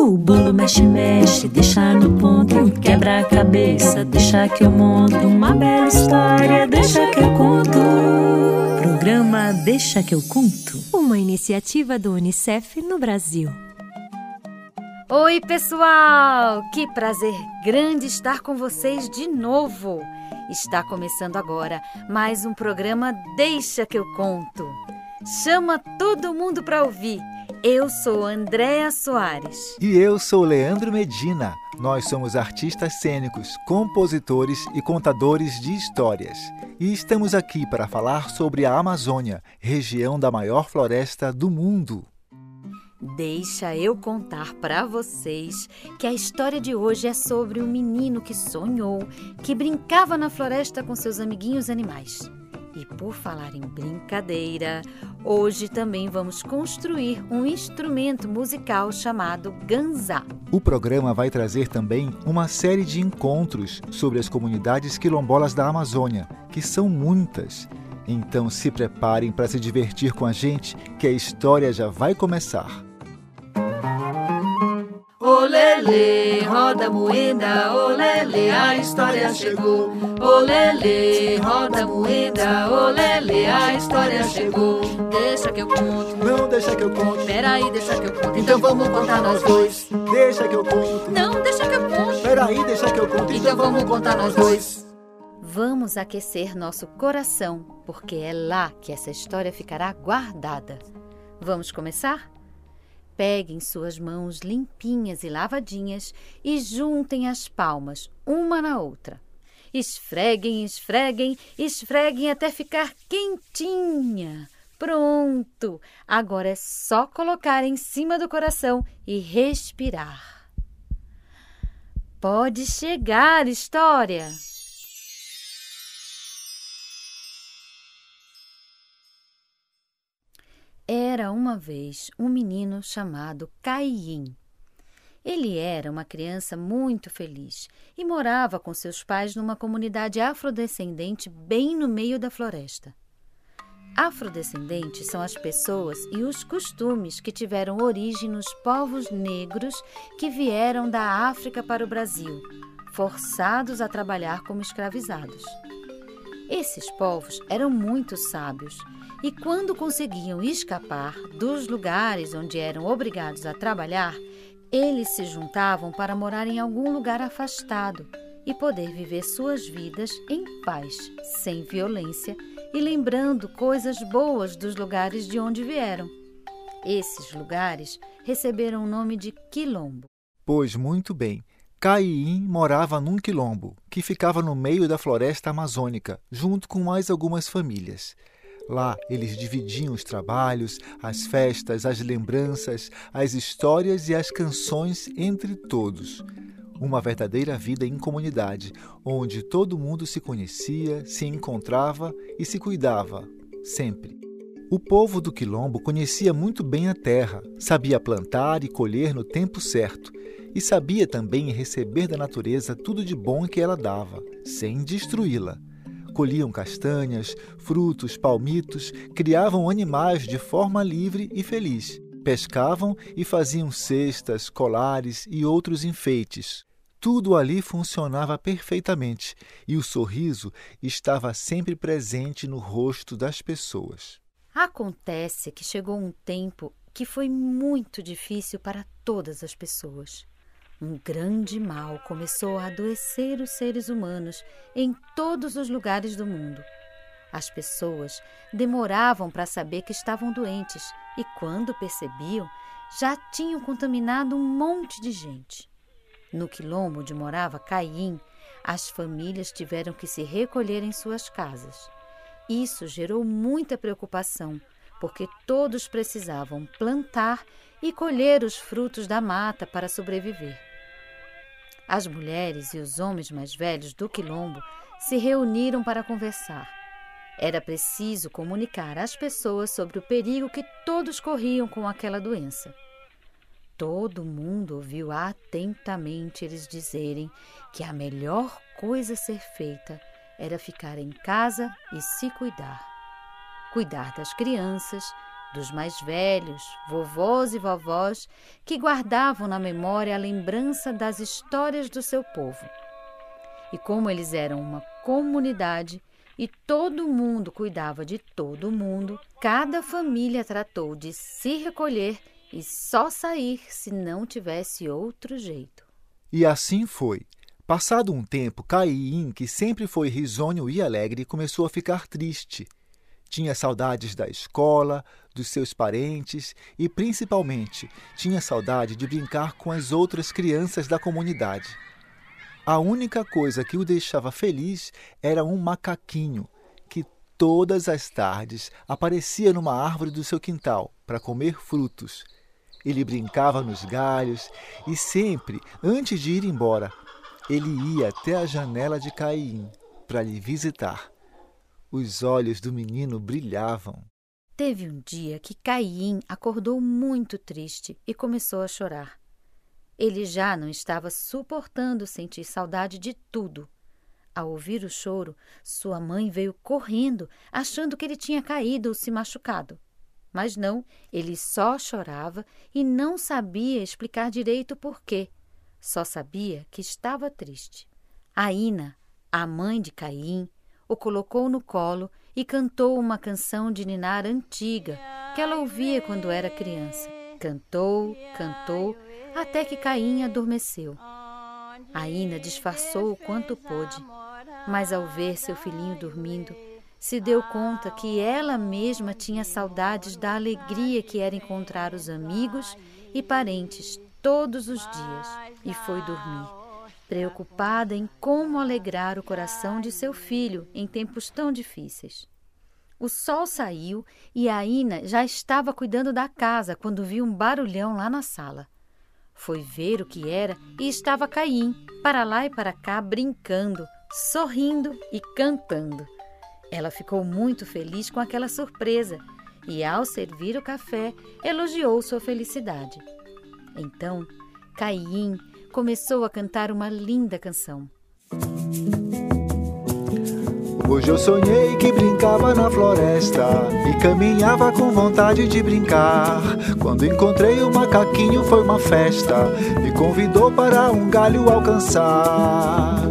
O bolo mexe, mexe, deixa no ponto. Quebra a cabeça, deixa que eu monto. Uma bela história, deixa que eu conto. Programa Deixa que eu conto. Uma iniciativa do Unicef no Brasil. Oi, pessoal! Que prazer grande estar com vocês de novo. Está começando agora mais um programa Deixa que eu conto. Chama todo mundo para ouvir. Eu sou Andréa Soares. E eu sou Leandro Medina. Nós somos artistas cênicos, compositores e contadores de histórias. E estamos aqui para falar sobre a Amazônia, região da maior floresta do mundo. Deixa eu contar para vocês que a história de hoje é sobre um menino que sonhou, que brincava na floresta com seus amiguinhos animais. E por falar em brincadeira, hoje também vamos construir um instrumento musical chamado ganzá. O programa vai trazer também uma série de encontros sobre as comunidades quilombolas da Amazônia, que são muitas. Então se preparem para se divertir com a gente, que a história já vai começar. Olele, roda moeda, olele, a história chegou. Olele, roda moeda, olele, a história chegou. Deixa que eu conto. Não deixa que eu conte. Peraí, deixa que eu conto. Então vamos contar nós dois. Deixa que eu conte. Não, deixa que eu conto. Peraí, deixa que eu conte. Então vamos contar nós dois. Vamos aquecer nosso coração, porque é lá que essa história ficará guardada. Vamos começar? Peguem suas mãos limpinhas e lavadinhas e juntem as palmas uma na outra. Esfreguem, esfreguem, esfreguem até ficar quentinha. Pronto! Agora é só colocar em cima do coração e respirar. Pode chegar, história! Era uma vez um menino chamado Caim. Ele era uma criança muito feliz e morava com seus pais numa comunidade afrodescendente bem no meio da floresta. Afrodescendentes são as pessoas e os costumes que tiveram origem nos povos negros que vieram da África para o Brasil, forçados a trabalhar como escravizados. Esses povos eram muito sábios e, quando conseguiam escapar dos lugares onde eram obrigados a trabalhar, eles se juntavam para morar em algum lugar afastado e poder viver suas vidas em paz, sem violência e lembrando coisas boas dos lugares de onde vieram. Esses lugares receberam o nome de Quilombo. Pois muito bem. Caim morava num quilombo, que ficava no meio da floresta amazônica, junto com mais algumas famílias. Lá eles dividiam os trabalhos, as festas, as lembranças, as histórias e as canções entre todos. Uma verdadeira vida em comunidade, onde todo mundo se conhecia, se encontrava e se cuidava, sempre. O povo do Quilombo conhecia muito bem a terra, sabia plantar e colher no tempo certo, e sabia também receber da natureza tudo de bom que ela dava, sem destruí-la colhiam castanhas, frutos, palmitos, criavam animais de forma livre e feliz. Pescavam e faziam cestas, colares e outros enfeites. Tudo ali funcionava perfeitamente e o sorriso estava sempre presente no rosto das pessoas. Acontece que chegou um tempo que foi muito difícil para todas as pessoas. Um grande mal começou a adoecer os seres humanos em todos os lugares do mundo. As pessoas demoravam para saber que estavam doentes e, quando percebiam, já tinham contaminado um monte de gente. No quilombo onde morava Caim, as famílias tiveram que se recolher em suas casas. Isso gerou muita preocupação, porque todos precisavam plantar e colher os frutos da mata para sobreviver. As mulheres e os homens mais velhos do quilombo se reuniram para conversar. Era preciso comunicar às pessoas sobre o perigo que todos corriam com aquela doença. Todo mundo ouviu atentamente eles dizerem que a melhor coisa a ser feita era ficar em casa e se cuidar. Cuidar das crianças, dos mais velhos, vovós e vovós, que guardavam na memória a lembrança das histórias do seu povo. E como eles eram uma comunidade e todo mundo cuidava de todo mundo, cada família tratou de se recolher e só sair se não tivesse outro jeito. E assim foi. Passado um tempo, Caim, que sempre foi risonho e alegre, começou a ficar triste. Tinha saudades da escola, dos seus parentes e, principalmente, tinha saudade de brincar com as outras crianças da comunidade. A única coisa que o deixava feliz era um macaquinho que todas as tardes aparecia numa árvore do seu quintal para comer frutos. Ele brincava nos galhos e sempre, antes de ir embora, ele ia até a janela de Caim para lhe visitar. Os olhos do menino brilhavam. Teve um dia que Caim acordou muito triste e começou a chorar. Ele já não estava suportando sentir saudade de tudo. Ao ouvir o choro, sua mãe veio correndo, achando que ele tinha caído ou se machucado. Mas não, ele só chorava e não sabia explicar direito por quê. Só sabia que estava triste. A Ina, a mãe de Caim, o colocou no colo e cantou uma canção de ninar antiga que ela ouvia quando era criança. Cantou, cantou, até que Caim adormeceu. A Ina disfarçou o quanto pôde, mas ao ver seu filhinho dormindo, se deu conta que ela mesma tinha saudades da alegria que era encontrar os amigos e parentes todos os dias e foi dormir, preocupada em como alegrar o coração de seu filho em tempos tão difíceis. O sol saiu e a Ina já estava cuidando da casa quando viu um barulhão lá na sala. Foi ver o que era e estava Caim, para lá e para cá, brincando, sorrindo e cantando. Ela ficou muito feliz com aquela surpresa e, ao servir o café, elogiou sua felicidade. Então, Caim começou a cantar uma linda canção. Hoje eu sonhei que brincava na floresta e caminhava com vontade de brincar. Quando encontrei o macaquinho foi uma festa, me convidou para um galho alcançar.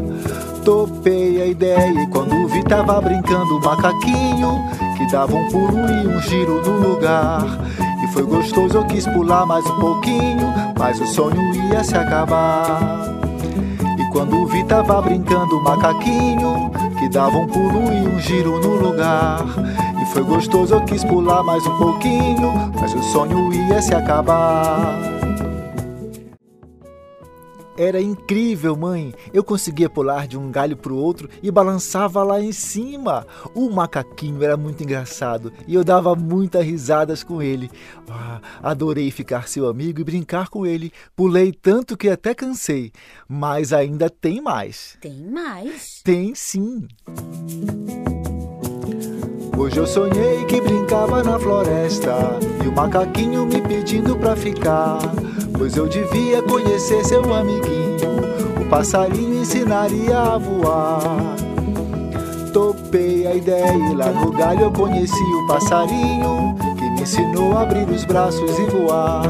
Topei a ideia e quando vi tava brincando o macaquinho que dava um pulo e um giro no lugar. Foi gostoso, eu quis pular mais um pouquinho, mas o sonho ia se acabar. E quando vi tava brincando o macaquinho que dava um pulo e um giro no lugar. E foi gostoso, eu quis pular mais um pouquinho, mas o sonho ia se acabar. Era incrível, mãe. Eu conseguia pular de um galho para o outro e balançava lá em cima. O macaquinho era muito engraçado e eu dava muitas risadas com ele. Ah, adorei ficar seu amigo e brincar com ele. Pulei tanto que até cansei. Mas ainda tem mais. Tem mais? Tem sim. Hoje eu sonhei que brincava na floresta e o macaquinho me pedindo pra ficar. Pois eu devia conhecer seu amiguinho, o passarinho ensinaria a voar. Topei a ideia e lá no galho eu conheci o passarinho, que me ensinou a abrir os braços e voar.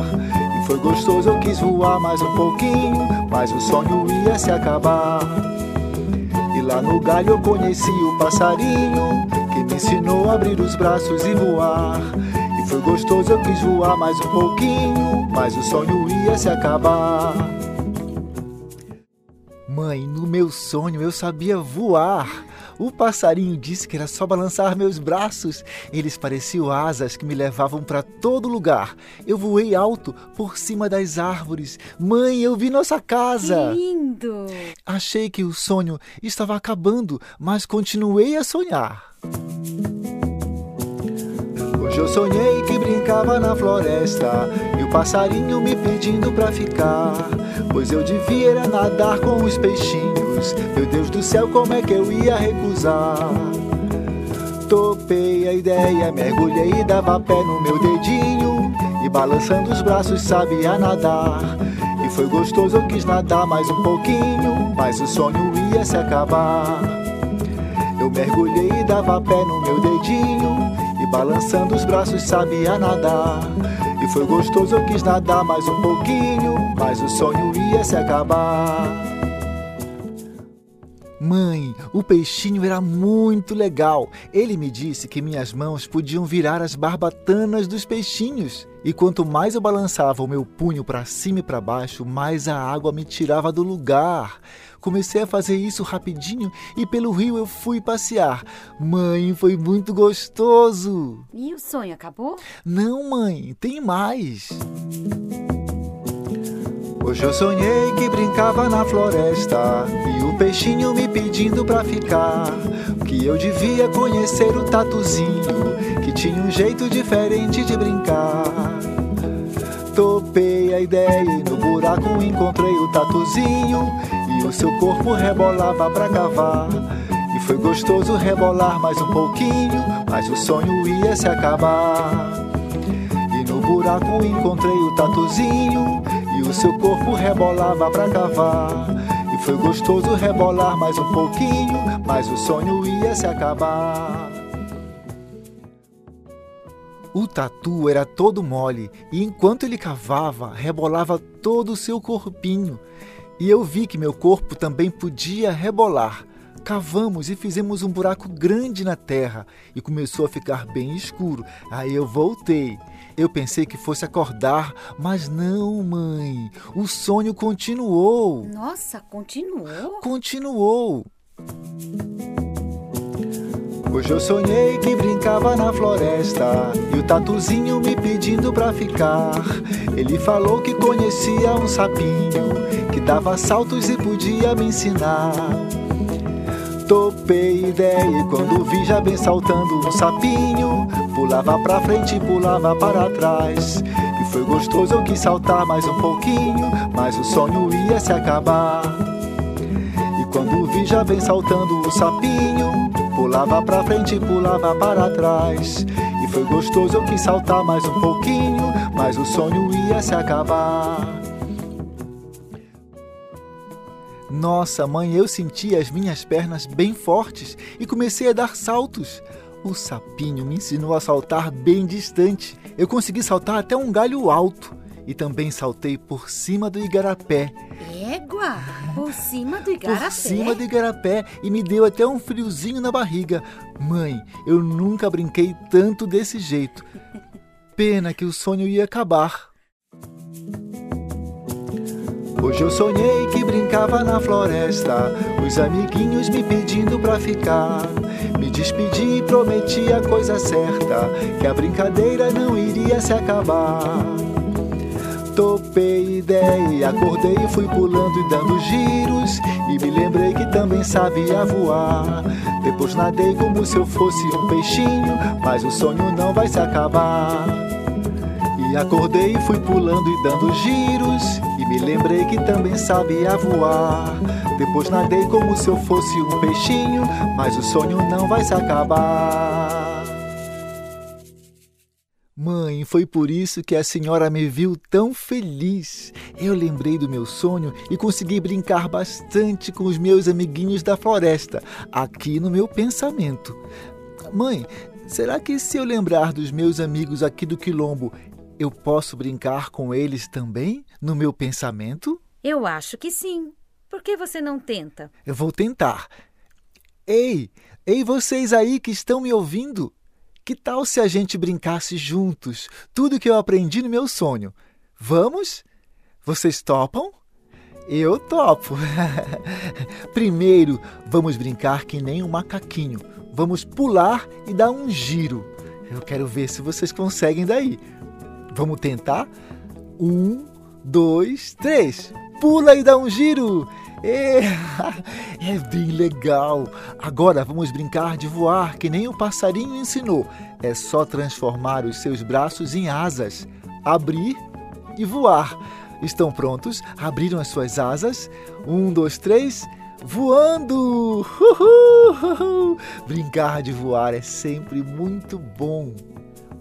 E foi gostoso, eu quis voar mais um pouquinho, mas o sonho ia se acabar. E lá no galho eu conheci o passarinho, ensinou a abrir os braços e voar. E foi gostoso, eu quis voar mais um pouquinho, mas o sonho ia se acabar. Mãe, no meu sonho eu sabia voar. O passarinho disse que era só balançar meus braços. Eles pareciam asas que me levavam para todo lugar. Eu voei alto por cima das árvores. Mãe, eu vi nossa casa. Que lindo! Achei que o sonho estava acabando, mas continuei a sonhar. Eu sonhei que brincava na floresta e o passarinho me pedindo pra ficar. Pois eu devia era nadar com os peixinhos. Meu Deus do céu, como é que eu ia recusar? Topei a ideia, mergulhei e dava pé no meu dedinho. E balançando os braços sabia nadar. E foi gostoso, eu quis nadar mais um pouquinho, mas o sonho ia se acabar. Eu mergulhei e dava pé no meu dedinho balançando os braços sabia nadar. E foi gostoso, eu quis nadar mais um pouquinho, mas o sonho ia se acabar. Mãe, o peixinho era muito legal. Ele me disse que minhas mãos podiam virar as barbatanas dos peixinhos. E quanto mais eu balançava o meu punho para cima e para baixo, mais a água me tirava do lugar. Comecei a fazer isso rapidinho e pelo rio eu fui passear. Mãe, foi muito gostoso. E o sonho acabou? Não, mãe, tem mais. Hoje eu sonhei que brincava na floresta e o peixinho me pedindo pra ficar. Que eu devia conhecer o tatuzinho, que tinha um jeito diferente de brincar. Topei a ideia e no buraco encontrei o tatuzinho e o seu corpo rebolava pra cavar. E foi gostoso rebolar mais um pouquinho, mas o sonho ia se acabar. E no buraco encontrei o tatuzinho e o seu corpo rebolava pra cavar. E foi gostoso rebolar mais um pouquinho, mas o sonho ia se acabar. O tatu era todo mole e enquanto ele cavava, rebolava todo o seu corpinho. E eu vi que meu corpo também podia rebolar. Cavamos e fizemos um buraco grande na terra e começou a ficar bem escuro. Aí eu voltei. Eu pensei que fosse acordar, mas não, mãe. O sonho continuou. Nossa, continuou? Continuou. Hoje eu sonhei que brincava na floresta e o tatuzinho me pedindo pra ficar. Ele falou que conhecia um sapinho que dava saltos e podia me ensinar. Topei ideia e quando vi já bem saltando um sapinho, pulava pra frente e pulava para trás. E foi gostoso, eu quis saltar mais um pouquinho, mas o sonho ia se acabar. E quando vi já vem saltando o sapinho, pulava pra frente e pulava para trás. E foi gostoso, eu quis saltar mais um pouquinho, mas o sonho ia se acabar. Nossa, mãe, eu senti as minhas pernas bem fortes e comecei a dar saltos. O sapinho me ensinou a saltar bem distante. Eu consegui saltar até um galho alto e também saltei por cima do igarapé. Égua! Por cima do igarapé? Por cima do igarapé e me deu até um friozinho na barriga. Mãe, eu nunca brinquei tanto desse jeito. Pena que o sonho ia acabar. Hoje eu sonhei que brincava na floresta, os amiguinhos me pedindo pra ficar. Me despedi e prometi a coisa certa, que a brincadeira não iria se acabar. Topei ideia, acordei e fui pulando e dando giros. E me lembrei que também sabia voar. Depois nadei como se eu fosse um peixinho, mas o sonho não vai se acabar. E acordei e fui pulando e dando giros. E me lembrei que também sabia voar. Depois nadei como se eu fosse um peixinho, mas o sonho não vai se acabar. Mãe, foi por isso que a senhora me viu tão feliz. Eu lembrei do meu sonho e consegui brincar bastante com os meus amiguinhos da floresta, aqui no meu pensamento. Mãe, será que se eu lembrar dos meus amigos aqui do Quilombo, eu posso brincar com eles também no meu pensamento? Eu acho que sim. Por que você não tenta? Eu vou tentar. Ei, ei vocês aí que estão me ouvindo. Que tal se a gente brincasse juntos tudo que eu aprendi no meu sonho? Vamos? Vocês topam? Eu topo. Primeiro, vamos brincar que nem um macaquinho. Vamos pular e dar um giro. Eu quero ver se vocês conseguem daí. Vamos tentar? Um, dois, três. Pula e dá um giro. É, é bem legal. Agora vamos brincar de voar que nem o passarinho ensinou. É só transformar os seus braços em asas, abrir e voar. Estão prontos? Abriram as suas asas? Um, dois, três. Voando! Uhul! Brincar de voar é sempre muito bom.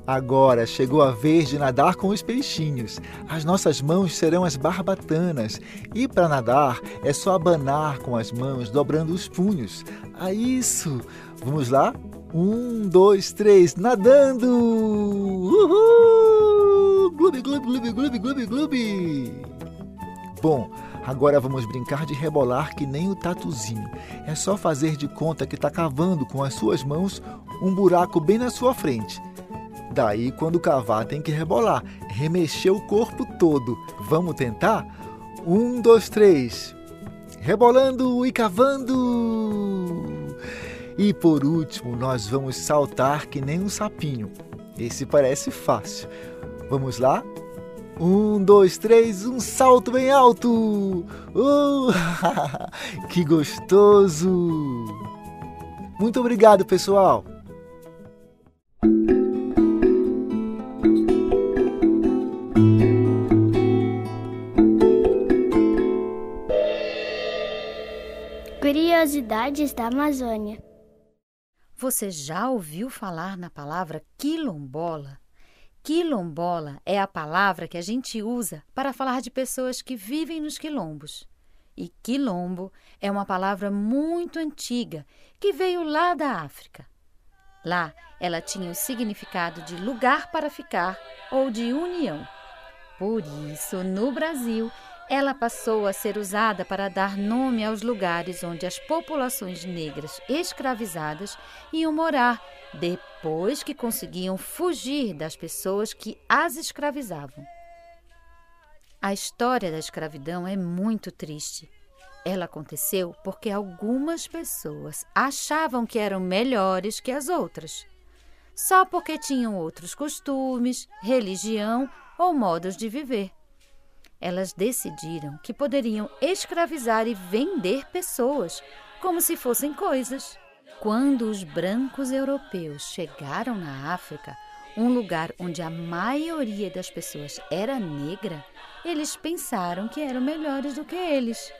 Agora chegou a vez de nadar com os peixinhos. As nossas mãos serão as barbatanas. E para nadar é só abanar com as mãos, dobrando os punhos. Ah, isso! Vamos lá? Um, dois, três, nadando! Uhul! Gloob, gloob, gloob, gloob, gloob! Bom, agora vamos brincar de rebolar que nem o tatuzinho. É só fazer de conta que está cavando com as suas mãos um buraco bem na sua frente. Daí, quando cavar, tem que rebolar, remexer o corpo todo. Vamos tentar? Um, dois, três. Rebolando e cavando. E por último, nós vamos saltar que nem um sapinho. Esse parece fácil. Vamos lá? Um, dois, três, um salto bem alto! Uh, que gostoso! Muito obrigado, pessoal! Curiosidades da Amazônia. Você já ouviu falar na palavra quilombola? Quilombola é a palavra que a gente usa para falar de pessoas que vivem nos quilombos. E quilombo é uma palavra muito antiga que veio lá da África. Lá, ela tinha o significado de lugar para ficar ou de união. Por isso, no Brasil, ela passou a ser usada para dar nome aos lugares onde as populações negras escravizadas iam morar depois que conseguiam fugir das pessoas que as escravizavam. A história da escravidão é muito triste. Ela aconteceu porque algumas pessoas achavam que eram melhores que as outras, só porque tinham outros costumes, religião ou modos de viver elas decidiram que poderiam escravizar e vender pessoas como se fossem coisas. Quando os brancos europeus chegaram na África, um lugar onde a maioria das pessoas era negra, eles pensaram que eram melhores do que eles.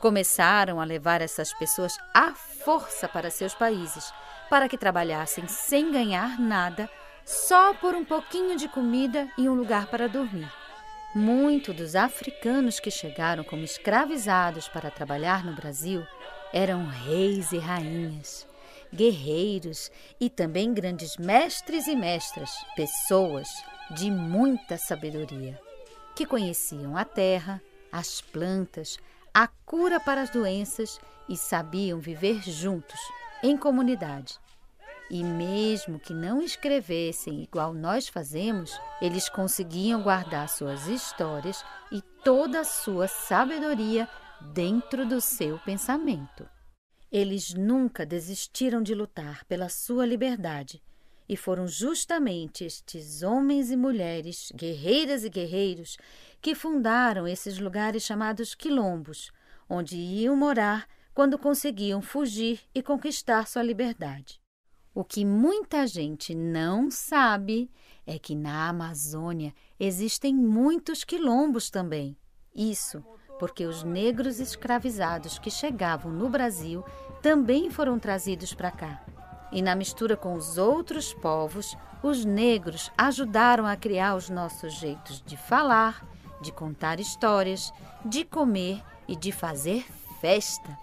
Começaram a levar essas pessoas à força para seus países, para que trabalhassem sem ganhar nada, só por um pouquinho de comida e um lugar para dormir. Muitos dos africanos que chegaram como escravizados para trabalhar no Brasil eram reis e rainhas, guerreiros e também grandes mestres e mestras, pessoas de muita sabedoria, que conheciam a terra, as plantas, a cura para as doenças e sabiam viver juntos, em comunidade. E mesmo que não escrevessem igual nós fazemos, eles conseguiam guardar suas histórias e toda a sua sabedoria dentro do seu pensamento. Eles nunca desistiram de lutar pela sua liberdade, e foram justamente estes homens e mulheres, guerreiras e guerreiros, que fundaram esses lugares chamados quilombos, onde iam morar quando conseguiam fugir e conquistar sua liberdade. O que muita gente não sabe é que na Amazônia existem muitos quilombos também. Isso porque os negros escravizados que chegavam no Brasil também foram trazidos para cá. E na mistura com os outros povos, os negros ajudaram a criar os nossos jeitos de falar, de contar histórias, de comer e de fazer festa.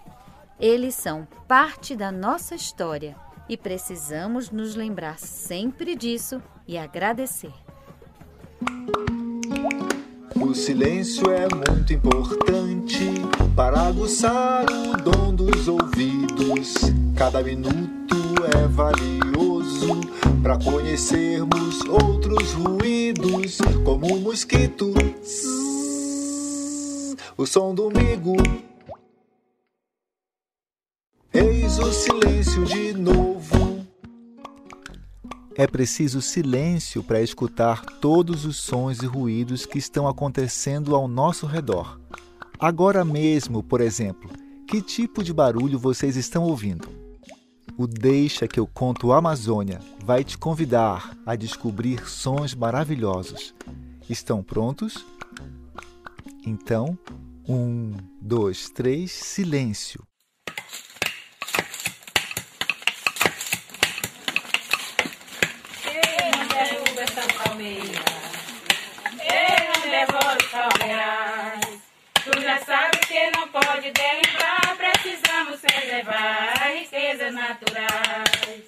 Eles são parte da nossa história e precisamos nos lembrar sempre disso e agradecer. O silêncio é muito importante para aguçar o dom dos ouvidos. Cada minuto é valioso para conhecermos outros ruídos, como o mosquito, o som do migo. Eis o silêncio de novo é preciso silêncio para escutar todos os sons e ruídos que estão acontecendo ao nosso redor. Agora mesmo, por exemplo, que tipo de barulho vocês estão ouvindo? O Deixa que eu conto Amazônia vai te convidar a descobrir sons maravilhosos. Estão prontos? Então, um, dois, três, silêncio. Tu já sabe que não pode derribar, precisamos preservar as riquezas naturais.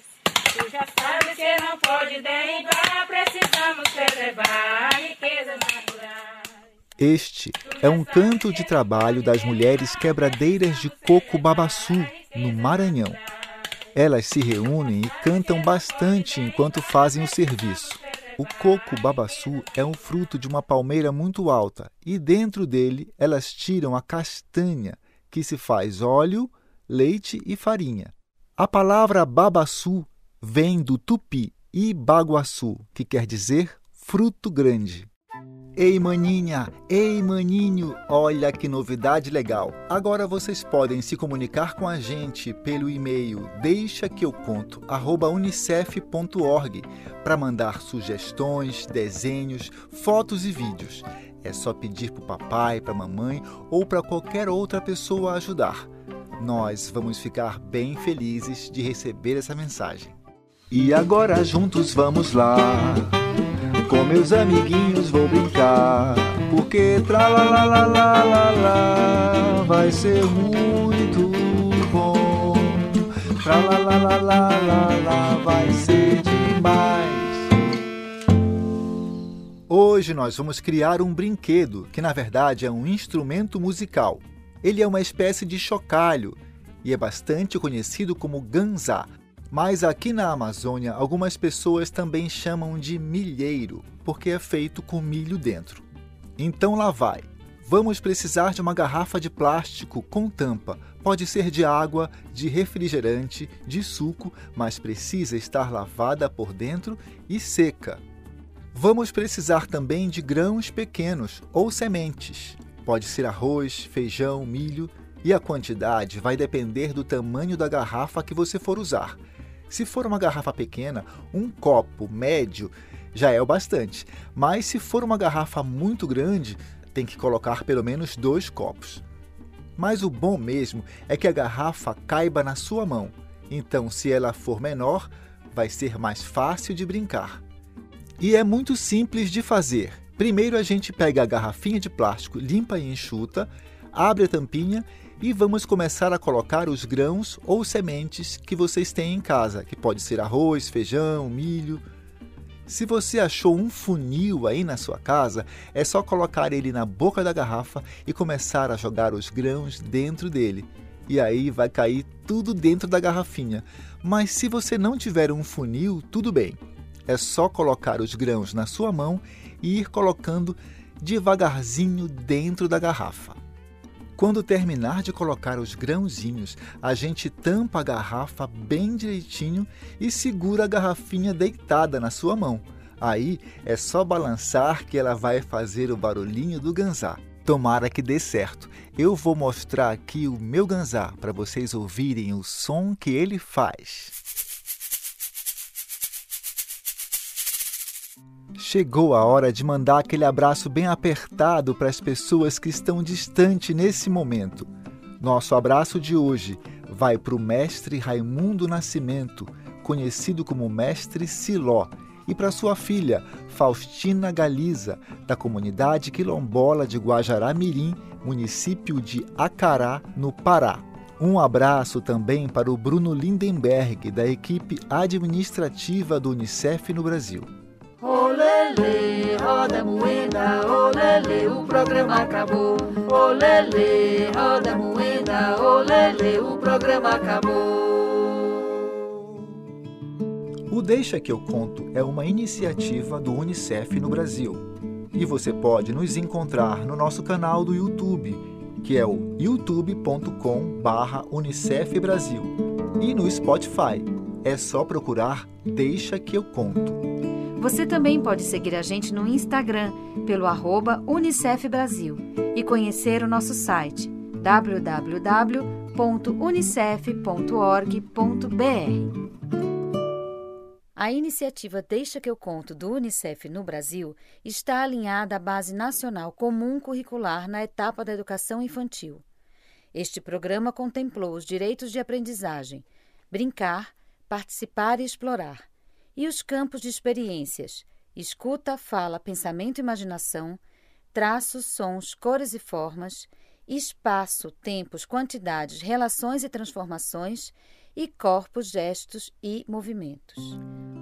Tu Já sabe que não pode derribar, precisamos preservar a riqueza natural. Este é um canto de trabalho das mulheres quebradeiras de coco babaçu, no Maranhão. Elas se reúnem e cantam bastante enquanto fazem o serviço. O coco babaçu é um fruto de uma palmeira muito alta e dentro dele elas tiram a castanha, que se faz óleo, leite e farinha. A palavra babaçu vem do tupi ibaguaçu, que quer dizer fruto grande. Ei, maninha! Ei, maninho! Olha que novidade legal! Agora vocês podem se comunicar com a gente pelo e-mail deixa que eu conto unicef.org para mandar sugestões, desenhos, fotos e vídeos. É só pedir para o papai, para a mamãe ou para qualquer outra pessoa ajudar. Nós vamos ficar bem felizes de receber essa mensagem. E agora juntos vamos lá com meus amiguinhos vou brincar, porque tra la la la la la la vai ser muito bom. Tra la la la la la la vai ser demais. Hoje nós vamos criar um brinquedo que na verdade é um instrumento musical. Ele é uma espécie de chocalho e é bastante conhecido como ganzá, mas aqui na Amazônia, algumas pessoas também chamam de milheiro, porque é feito com milho dentro. Então lá vai. Vamos precisar de uma garrafa de plástico com tampa. Pode ser de água, de refrigerante, de suco, mas precisa estar lavada por dentro e seca. Vamos precisar também de grãos pequenos ou sementes. Pode ser arroz, feijão, milho, e a quantidade vai depender do tamanho da garrafa que você for usar. Se for uma garrafa pequena, um copo médio já é o bastante. Mas se for uma garrafa muito grande, tem que colocar pelo menos dois copos. Mas o bom mesmo é que a garrafa caiba na sua mão. Então, se ela for menor, vai ser mais fácil de brincar. E é muito simples de fazer. Primeiro a gente pega a garrafinha de plástico limpa e enxuta, abre a tampinha e vamos começar a colocar os grãos ou sementes que vocês têm em casa, que pode ser arroz, feijão, milho. Se você achou um funil aí na sua casa, é só colocar ele na boca da garrafa e começar a jogar os grãos dentro dele. E aí vai cair tudo dentro da garrafinha. Mas se você não tiver um funil, tudo bem. É só colocar os grãos na sua mão e ir colocando devagarzinho dentro da garrafa. Quando terminar de colocar os grãozinhos, a gente tampa a garrafa bem direitinho e segura a garrafinha deitada na sua mão. Aí é só balançar que ela vai fazer o barulhinho do ganzá. Tomara que dê certo. Eu vou mostrar aqui o meu ganzá para vocês ouvirem o som que ele faz. Chegou a hora de mandar aquele abraço bem apertado para as pessoas que estão distante nesse momento. Nosso abraço de hoje vai para o mestre Raimundo Nascimento, conhecido como Mestre Siló, e para sua filha, Faustina Galiza, da comunidade quilombola de Guajará Mirim, município de Acará, no Pará. Um abraço também para o Bruno Lindenberg, da equipe administrativa do Unicef no Brasil. Olele, roda moeda, olele, o programa acabou. Olele, roda moeda, olele, o programa acabou. O Deixa que eu conto é uma iniciativa do UNICEF no Brasil. E você pode nos encontrar no nosso canal do YouTube, que é o youtube.com/unicef Brasil, e no Spotify. É só procurar Deixa que eu conto. Você também pode seguir a gente no Instagram pelo arroba Unicef Brasil e conhecer o nosso site www.unicef.org.br. A iniciativa Deixa que eu conto do Unicef no Brasil está alinhada à Base Nacional Comum Curricular na etapa da educação infantil. Este programa contemplou os direitos de aprendizagem, brincar, participar e explorar e os campos de experiências, escuta, fala, pensamento e imaginação, traços, sons, cores e formas, espaço, tempos, quantidades, relações e transformações, e corpos, gestos e movimentos.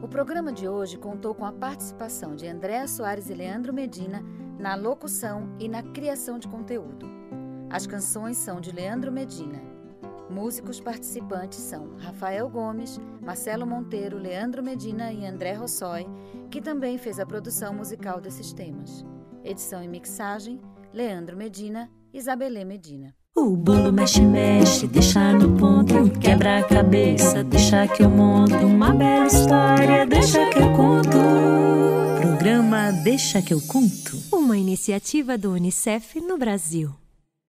O programa de hoje contou com a participação de Andréa Soares e Leandro Medina na locução e na criação de conteúdo. As canções são de Leandro Medina. Músicos participantes são Rafael Gomes, Marcelo Monteiro, Leandro Medina e André Rossói, que também fez a produção musical desses temas. Edição e mixagem, Leandro Medina, Isabelê Medina. O bolo mexe, mexe, deixa no ponto, quebra a cabeça, deixa que eu monto uma bela história, deixa que eu conto. Programa Deixa que eu conto. Uma iniciativa do Unicef no Brasil.